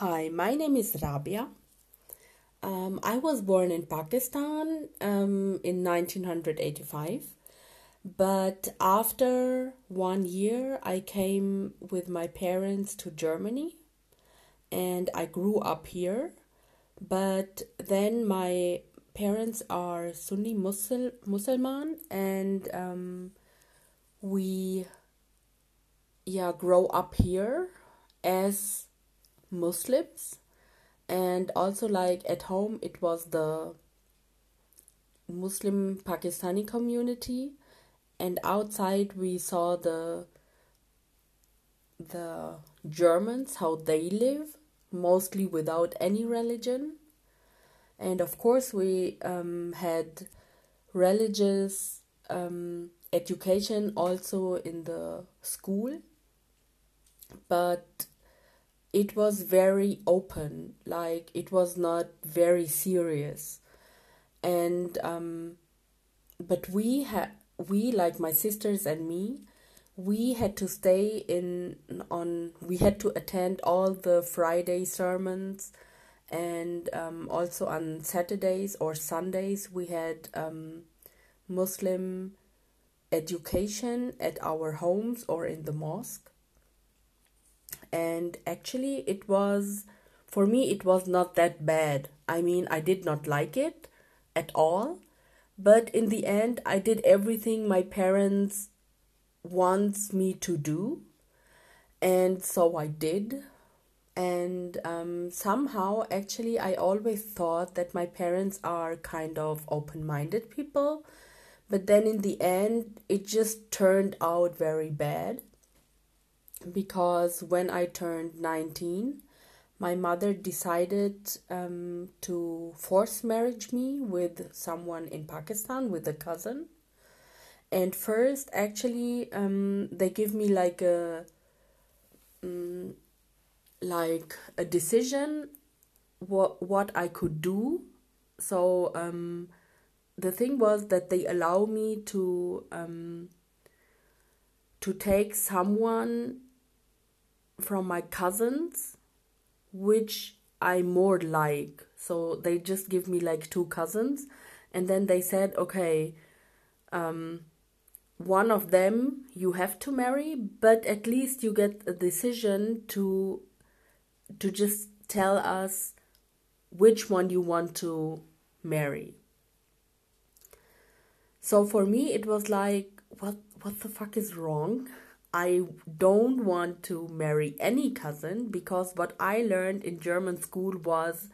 Hi, my name is Rabia. Um, I was born in Pakistan um, in 1985, but after one year, I came with my parents to Germany and I grew up here. But then my parents are Sunni Muslim Musliman and um, we yeah grow up here as Muslims, and also like at home it was the Muslim Pakistani community, and outside we saw the the Germans how they live, mostly without any religion, and of course we um, had religious um, education also in the school, but it was very open, like it was not very serious. And um, but we had we like my sisters and me, we had to stay in on we had to attend all the Friday sermons and um, also on Saturdays or Sundays we had um, Muslim education at our homes or in the mosque and actually it was for me it was not that bad. I mean i did not like it at all but in the end i did everything my parents wants me to do and so i did. And um, somehow actually i always thought that my parents are kind of open-minded people but then in the end it just turned out very bad because when I turned 19, my mother decided um, to force marriage me with someone in Pakistan, with a cousin. And first, actually, um, they give me like a um, like a decision what what I could do. So um, the thing was that they allow me to um, to take someone from my cousins which I more like. So they just give me like two cousins and then they said, "Okay, um one of them you have to marry, but at least you get a decision to to just tell us which one you want to marry." So for me it was like what what the fuck is wrong? I don't want to marry any cousin because what I learned in German school was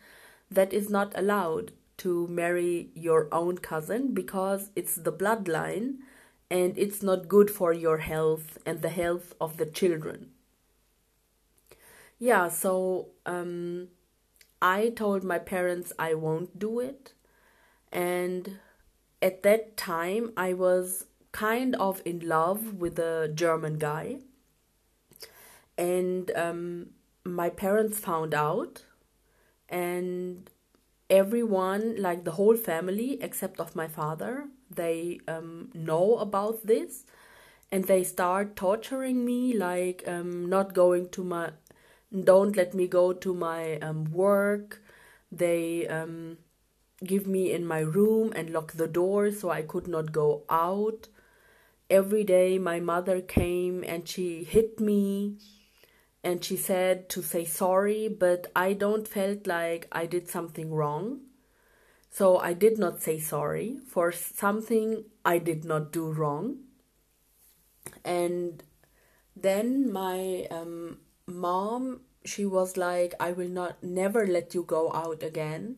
that is not allowed to marry your own cousin because it's the bloodline and it's not good for your health and the health of the children. Yeah, so um, I told my parents I won't do it. And at that time, I was kind of in love with a German guy. And um, my parents found out, and everyone, like the whole family, except of my father, they um, know about this, and they start torturing me, like um, not going to my, don't let me go to my um, work. They um, give me in my room and lock the door so I could not go out every day my mother came and she hit me and she said to say sorry but i don't felt like i did something wrong. So i did not say sorry for something i did not do wrong. And then my um, mom she was like i will not never let you go out again.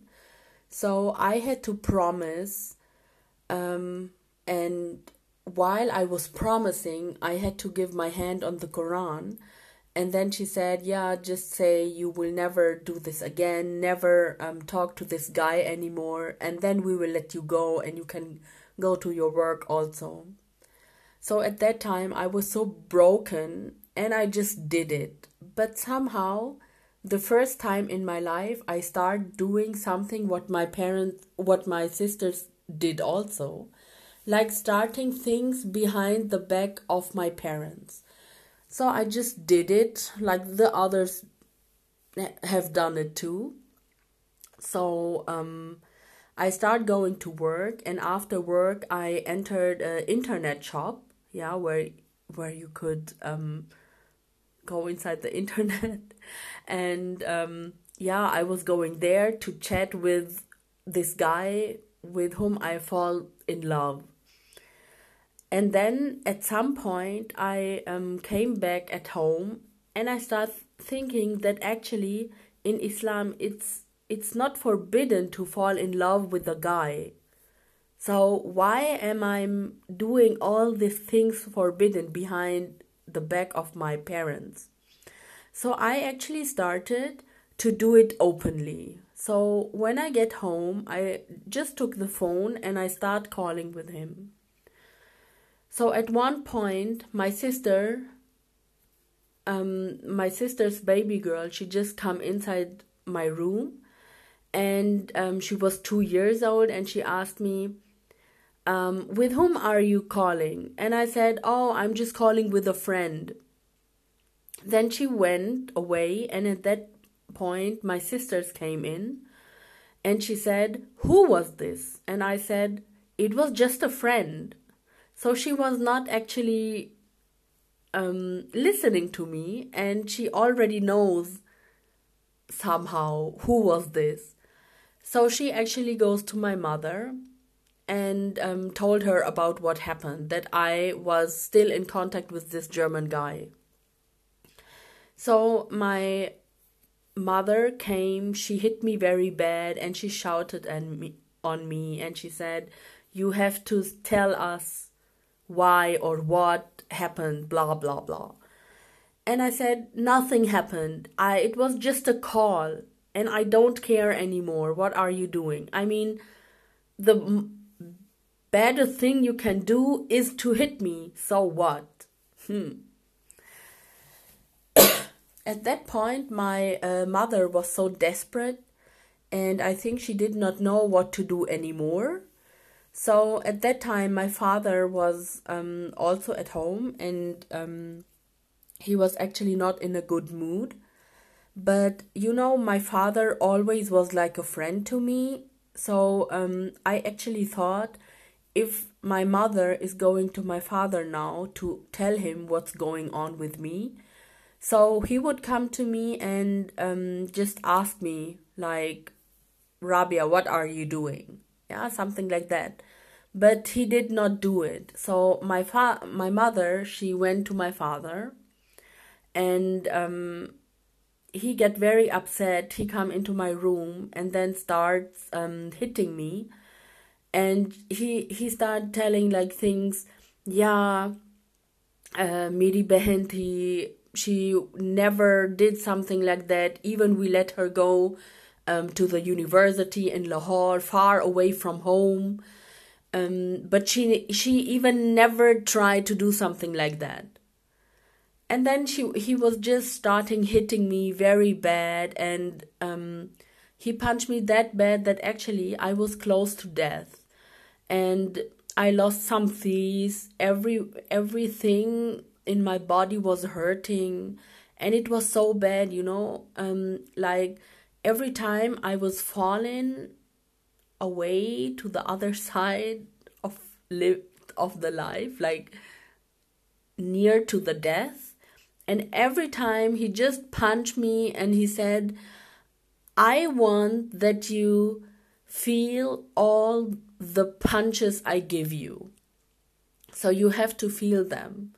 So i had to promise um, and while I was promising, I had to give my hand on the Quran. And then she said, Yeah, just say you will never do this again, never um, talk to this guy anymore, and then we will let you go and you can go to your work also. So at that time, I was so broken and I just did it. But somehow, the first time in my life, I started doing something what my parents, what my sisters did also like starting things behind the back of my parents. So I just did it like the others have done it too. So um, I start going to work, and after work, I entered an internet shop. Yeah, where where you could um, go inside the internet, and um, yeah, I was going there to chat with this guy with whom I fall in love. And then at some point, I um, came back at home and I started thinking that actually in Islam it's it's not forbidden to fall in love with a guy. So why am I doing all these things forbidden behind the back of my parents? So I actually started to do it openly. So when I get home, I just took the phone and I start calling with him. So at one point, my sister, um, my sister's baby girl, she just come inside my room, and um, she was two years old, and she asked me, um, "With whom are you calling?" And I said, "Oh, I'm just calling with a friend." Then she went away, and at that point, my sisters came in and she said, Who was this? And I said, It was just a friend. So she was not actually um, listening to me and she already knows somehow who was this. So she actually goes to my mother and um, told her about what happened that I was still in contact with this German guy. So my mother came, she hit me very bad and she shouted and me, on me and she said, You have to tell us why or what happened, blah blah blah. And I said, Nothing happened. I it was just a call and I don't care anymore. What are you doing? I mean, the m- better thing you can do is to hit me. So what? Hmm. At that point, my uh, mother was so desperate, and I think she did not know what to do anymore. So at that time, my father was um, also at home, and um, he was actually not in a good mood. But you know, my father always was like a friend to me. So um, I actually thought if my mother is going to my father now to tell him what's going on with me, so he would come to me and um, just ask me, like, Rabia, what are you doing? yeah something like that. But he did not do it. So my fa- my mother she went to my father and um, he get very upset. He come into my room and then starts um, hitting me. And he he start telling like things yeah uh, miri behenti she never did something like that. Even we let her go um, to the university in Lahore, far away from home. Um, but she she even never tried to do something like that. And then she he was just starting hitting me very bad, and um, he punched me that bad that actually I was close to death, and I lost some teeth. Every everything in my body was hurting and it was so bad you know um like every time i was falling away to the other side of live of the life like near to the death and every time he just punched me and he said i want that you feel all the punches i give you. So you have to feel them.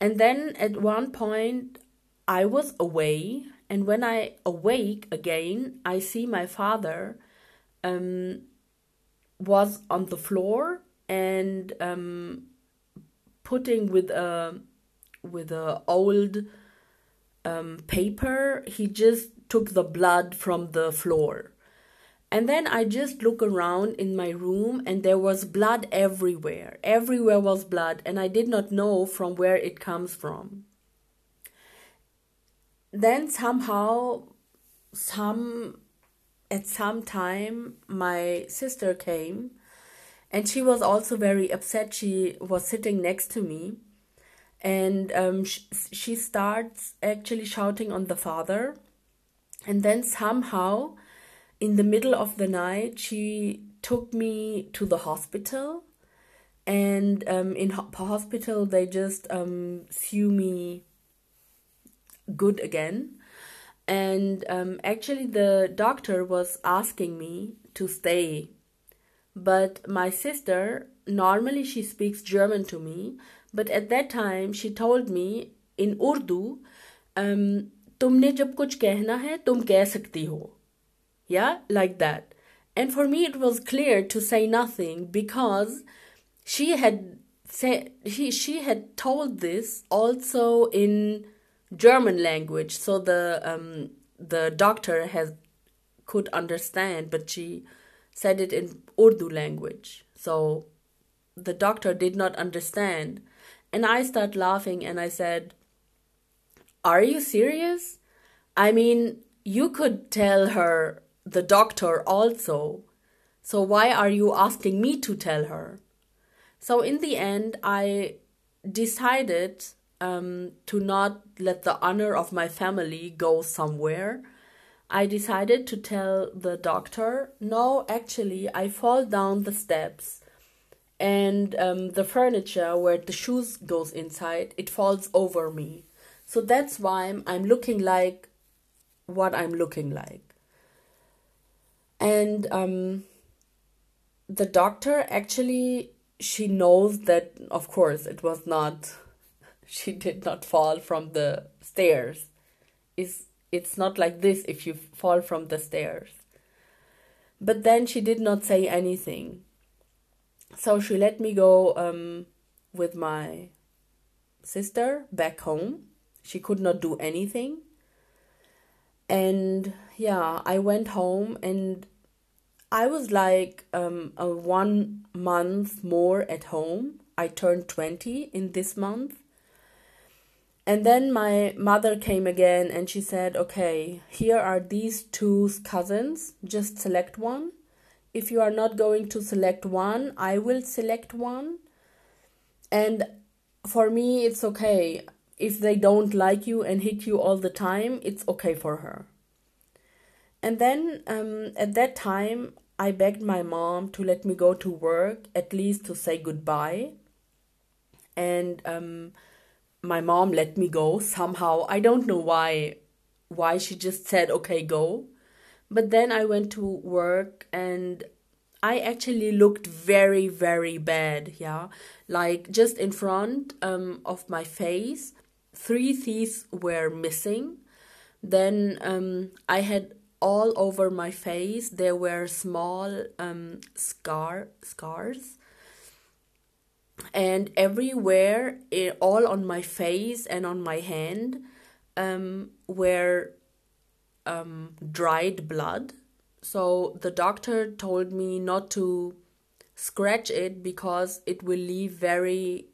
And then at one point, I was away, and when I awake again, I see my father um, was on the floor and um, putting with a with a old um, paper. He just took the blood from the floor and then I just look around in my room and there was blood everywhere. Everywhere was blood and I did not know from where it comes from. Then somehow some at some time my sister came and she was also very upset. She was sitting next to me and um, she, she starts actually shouting on the father And then somehow, in the middle of the night, she took me to the hospital. And um, in ho- hospital, they just um, sew me good again. And um, actually, the doctor was asking me to stay. But my sister, normally she speaks German to me, but at that time she told me in Urdu, um, तुमने जब कुछ कहना है तुम कह सकती हो. Yeah, like that. And for me, it was clear to say nothing because she had said she she had told this also in German language, so the um, the doctor has could understand, but she said it in Urdu language, so the doctor did not understand, and I started laughing and I said, "Are you serious? I mean, you could tell her the doctor also, so why are you asking me to tell her?" So in the end, I decided um, to not let the honor of my family go somewhere, I decided to tell the doctor, no, actually, I fall down the steps and um, the furniture where the shoes goes inside, it falls over me. So that's why I'm, looking like what I'm looking like. And um, the doctor actually, she knows that, of course, it was not she did not fall from the stairs. It's, it's not like this if you fall from the stairs. But then she did not say anything. So she let me go um, with my sister back home. She could not do anything. And yeah, I went home and I was like um, a one month more at home. I turned 20 in this month and then my mother came again and she said, Okay, here are these two cousins, just select one. If you are not going to select one, I will select one. And for me, it's okay. If they don't like you and hit you all the time, it's okay for her. And then um, at that time, I begged my mom to let me go to work, at least to say goodbye. And um, my mom let me go somehow. I don't know why why she just said okay go. But then I went to work and I actually looked very very bad, yeah. Like just in front um, of my face, three teeth were missing. Then um, I had all over my face there were small um, scar scars and everywhere it, all on my face and on my hand um, were um, dried blood. So the doctor told me not to scratch it because it will leave very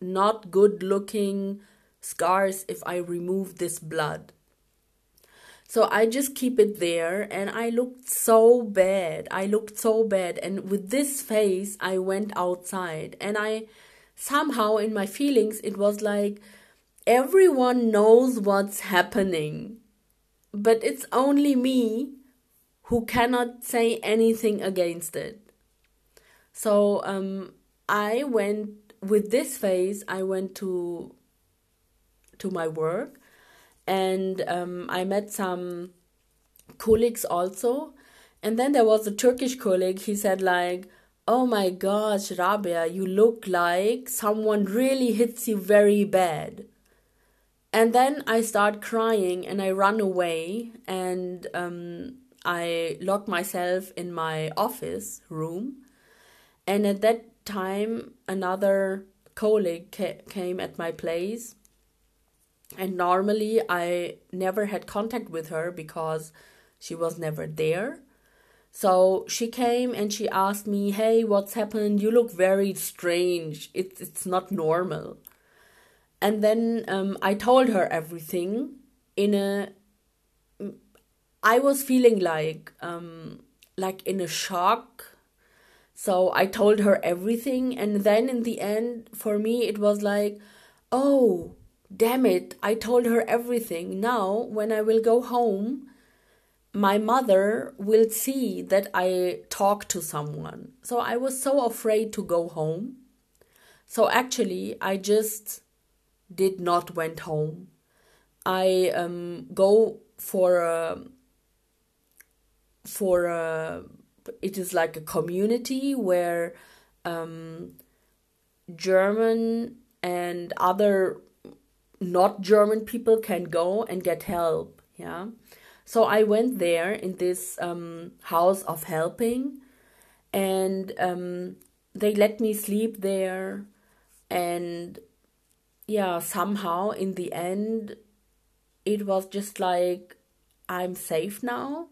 not good looking scars if i remove this blood so I just keep it there and I looked so bad. I looked so bad. And with this face, I went outside and I somehow in my feelings, it was like everyone knows what's happening. But it's only me who cannot say anything against it. So um, I went with this face. I went to to my work and um, I met some colleagues also. And then there was a Turkish colleague. He said like, "Oh my gosh, Rabia, you look like someone really hits you very bad." And then I start crying and I run away and um, I lock myself in my office room. And at that time, another colleague ca- came at my place and normally I never had contact with her because she was never there. So she came and she asked me, "Hey, what's happened? You look very strange. It's it's not normal." And then um, I told her everything in a. I was feeling like um, like in a shock. So I told her everything, and then in the end, for me, it was like, "Oh, damn it, I told her everything. Now, when I will go home, my mother will see that I talk to someone. So I was so afraid to go home. So actually, I just did not went home. I um, go for a for a it is like a community where um, German and other not German people can go and get help. Yeah. So I went there in this um, house of helping, and um, they let me sleep there. And yeah, somehow in the end, it was just like I'm safe now.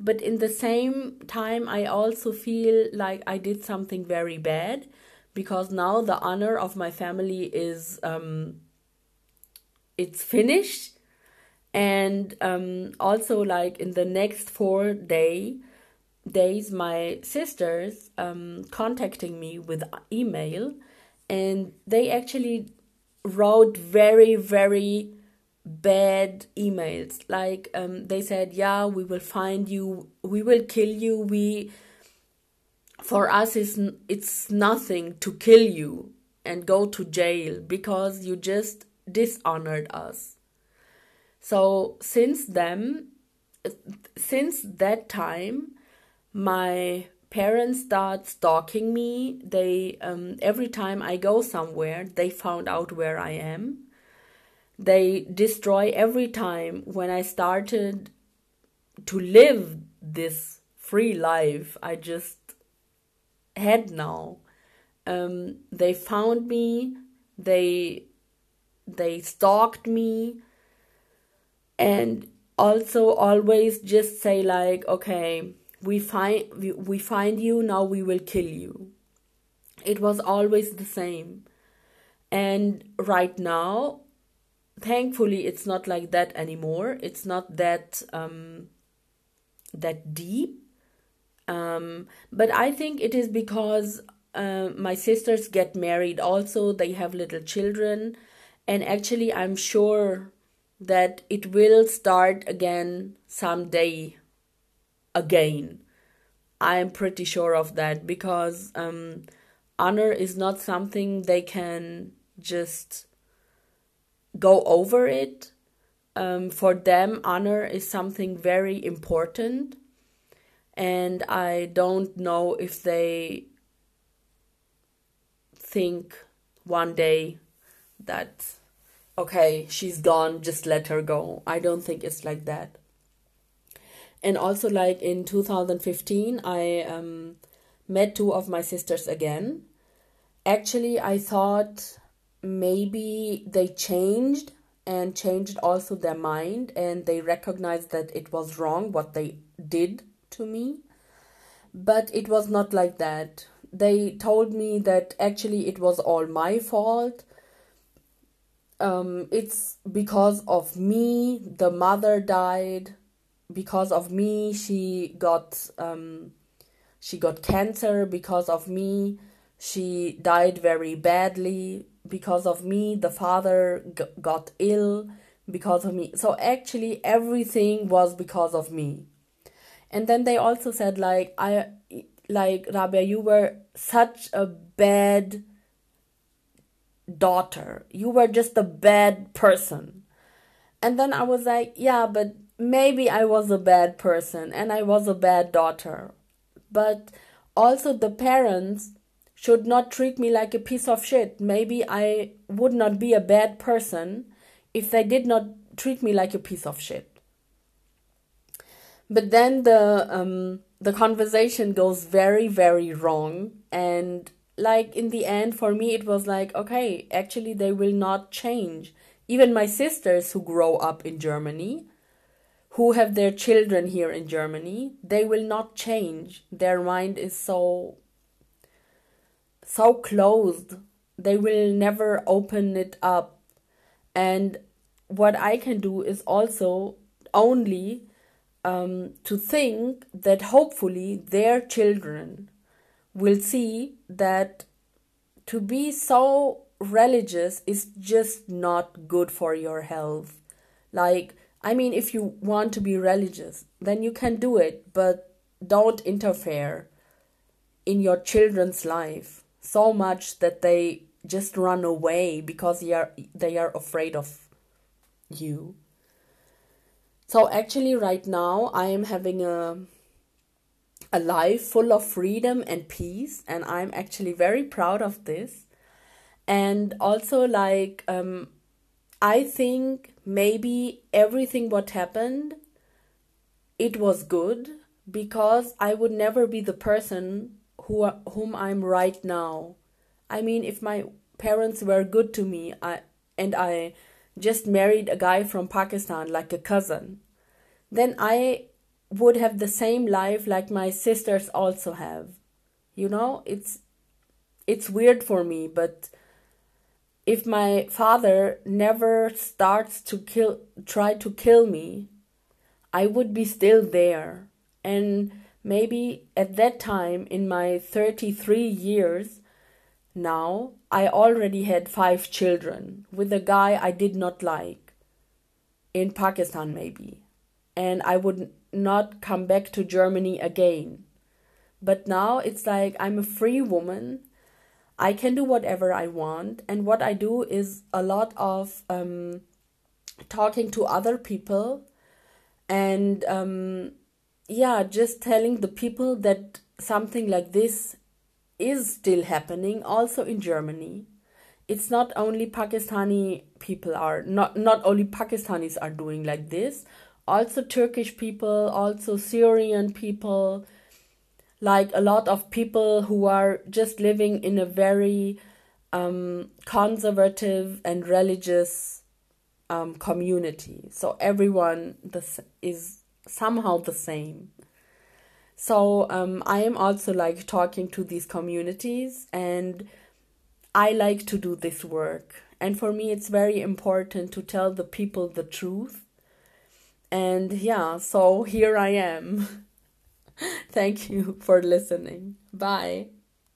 But in the same time, I also feel like I did something very bad because now the honor of my family is um, it's finished. And um, also like in the next four day days my sisters um, contacting me with email and they actually wrote very very bad emails. Like um, they said yeah we will find you we will kill you. We for us it's, it's nothing to kill you and go to jail because you just dishonored us. So since then, since that time, my parents start stalking me. They um, every time I go somewhere, they found out where I am. They destroy every time when I started to live this free life I just had now. Um, they found me. They they stalked me. And also always just say like okay we find we, we find you now we will kill you. It was always the same. And right now thankfully it's not like that anymore. It's not that um that deep. Um but i think it is because uh, my sisters get married. Also they have little children and actually i'm sure that it will start again someday again. I'm pretty sure of that because um, honor is not something they can just go over it. Um, for them honor is something very important. And i don't know if they think one day that okay, she's gone, just let her go. I don't think it's like that. And also, like in 2015, I um, met two of my sisters again. Actually, I thought maybe they changed and changed also their mind and they recognized that it was wrong what they did to me. But it was not like that. They told me that actually it was all my fault um, it's because of me. The mother died. Because of me she got um, she got cancer. Because of me she died very badly. Because of me the father g- got ill. Because of me. So actually everything was because of me. And then they also said like i like rabia you were such a bad daughter. You were just a bad person. And then I was like, yeah, but maybe I was a bad person and I was a bad daughter. But also, the parents should not treat me like a piece of shit. Maybe I would not be a bad person if they did not treat me like a piece of shit. But then the um, the conversation goes very very wrong, and like in the end for me it was like okay actually they will not change. Even my sisters who grow up in germany who have their children here in germany they will not change. Their mind is so so closed. They will never open it up. And what i can do is also only um, to think that hopefully their children will see that to be so religious is just not good for your health. Like, I mean, if you want to be religious, then you can do it, but don't interfere in your children's life so much that they just run away because they are, they are afraid of you. So actually right now I am having a a life full of freedom and peace and I'm actually very proud of this. And also like um I think maybe everything what happened it was good because I would never be the person who whom I'm right now. I mean if my parents were good to me I and I just married a guy from Pakistan like a cousin, then I would have the same life like my sisters also have. You know, it's it's weird for me, but if my father never starts to kill try to kill me, I would be still there. And maybe at that time in my 33 years now I already had five children with a guy I did not like in Pakistan, maybe, and I would not come back to Germany again. But now it's like I'm a free woman. I can do whatever I want, and what I do is a lot of um, talking to other people and um, yeah, just telling the people that something like this is still happening also in Germany. It's not only Pakistani people are not not only Pakistanis are doing like this, also Turkish people, also Syrian people, like a lot of people who are just living in a very um, conservative and religious um, community. So everyone this is somehow the same. So um, I am also like talking to these communities and I like to do this work. And for me, it's very important to tell the people the truth. And yeah, so here I am. Thank you for listening. Bye.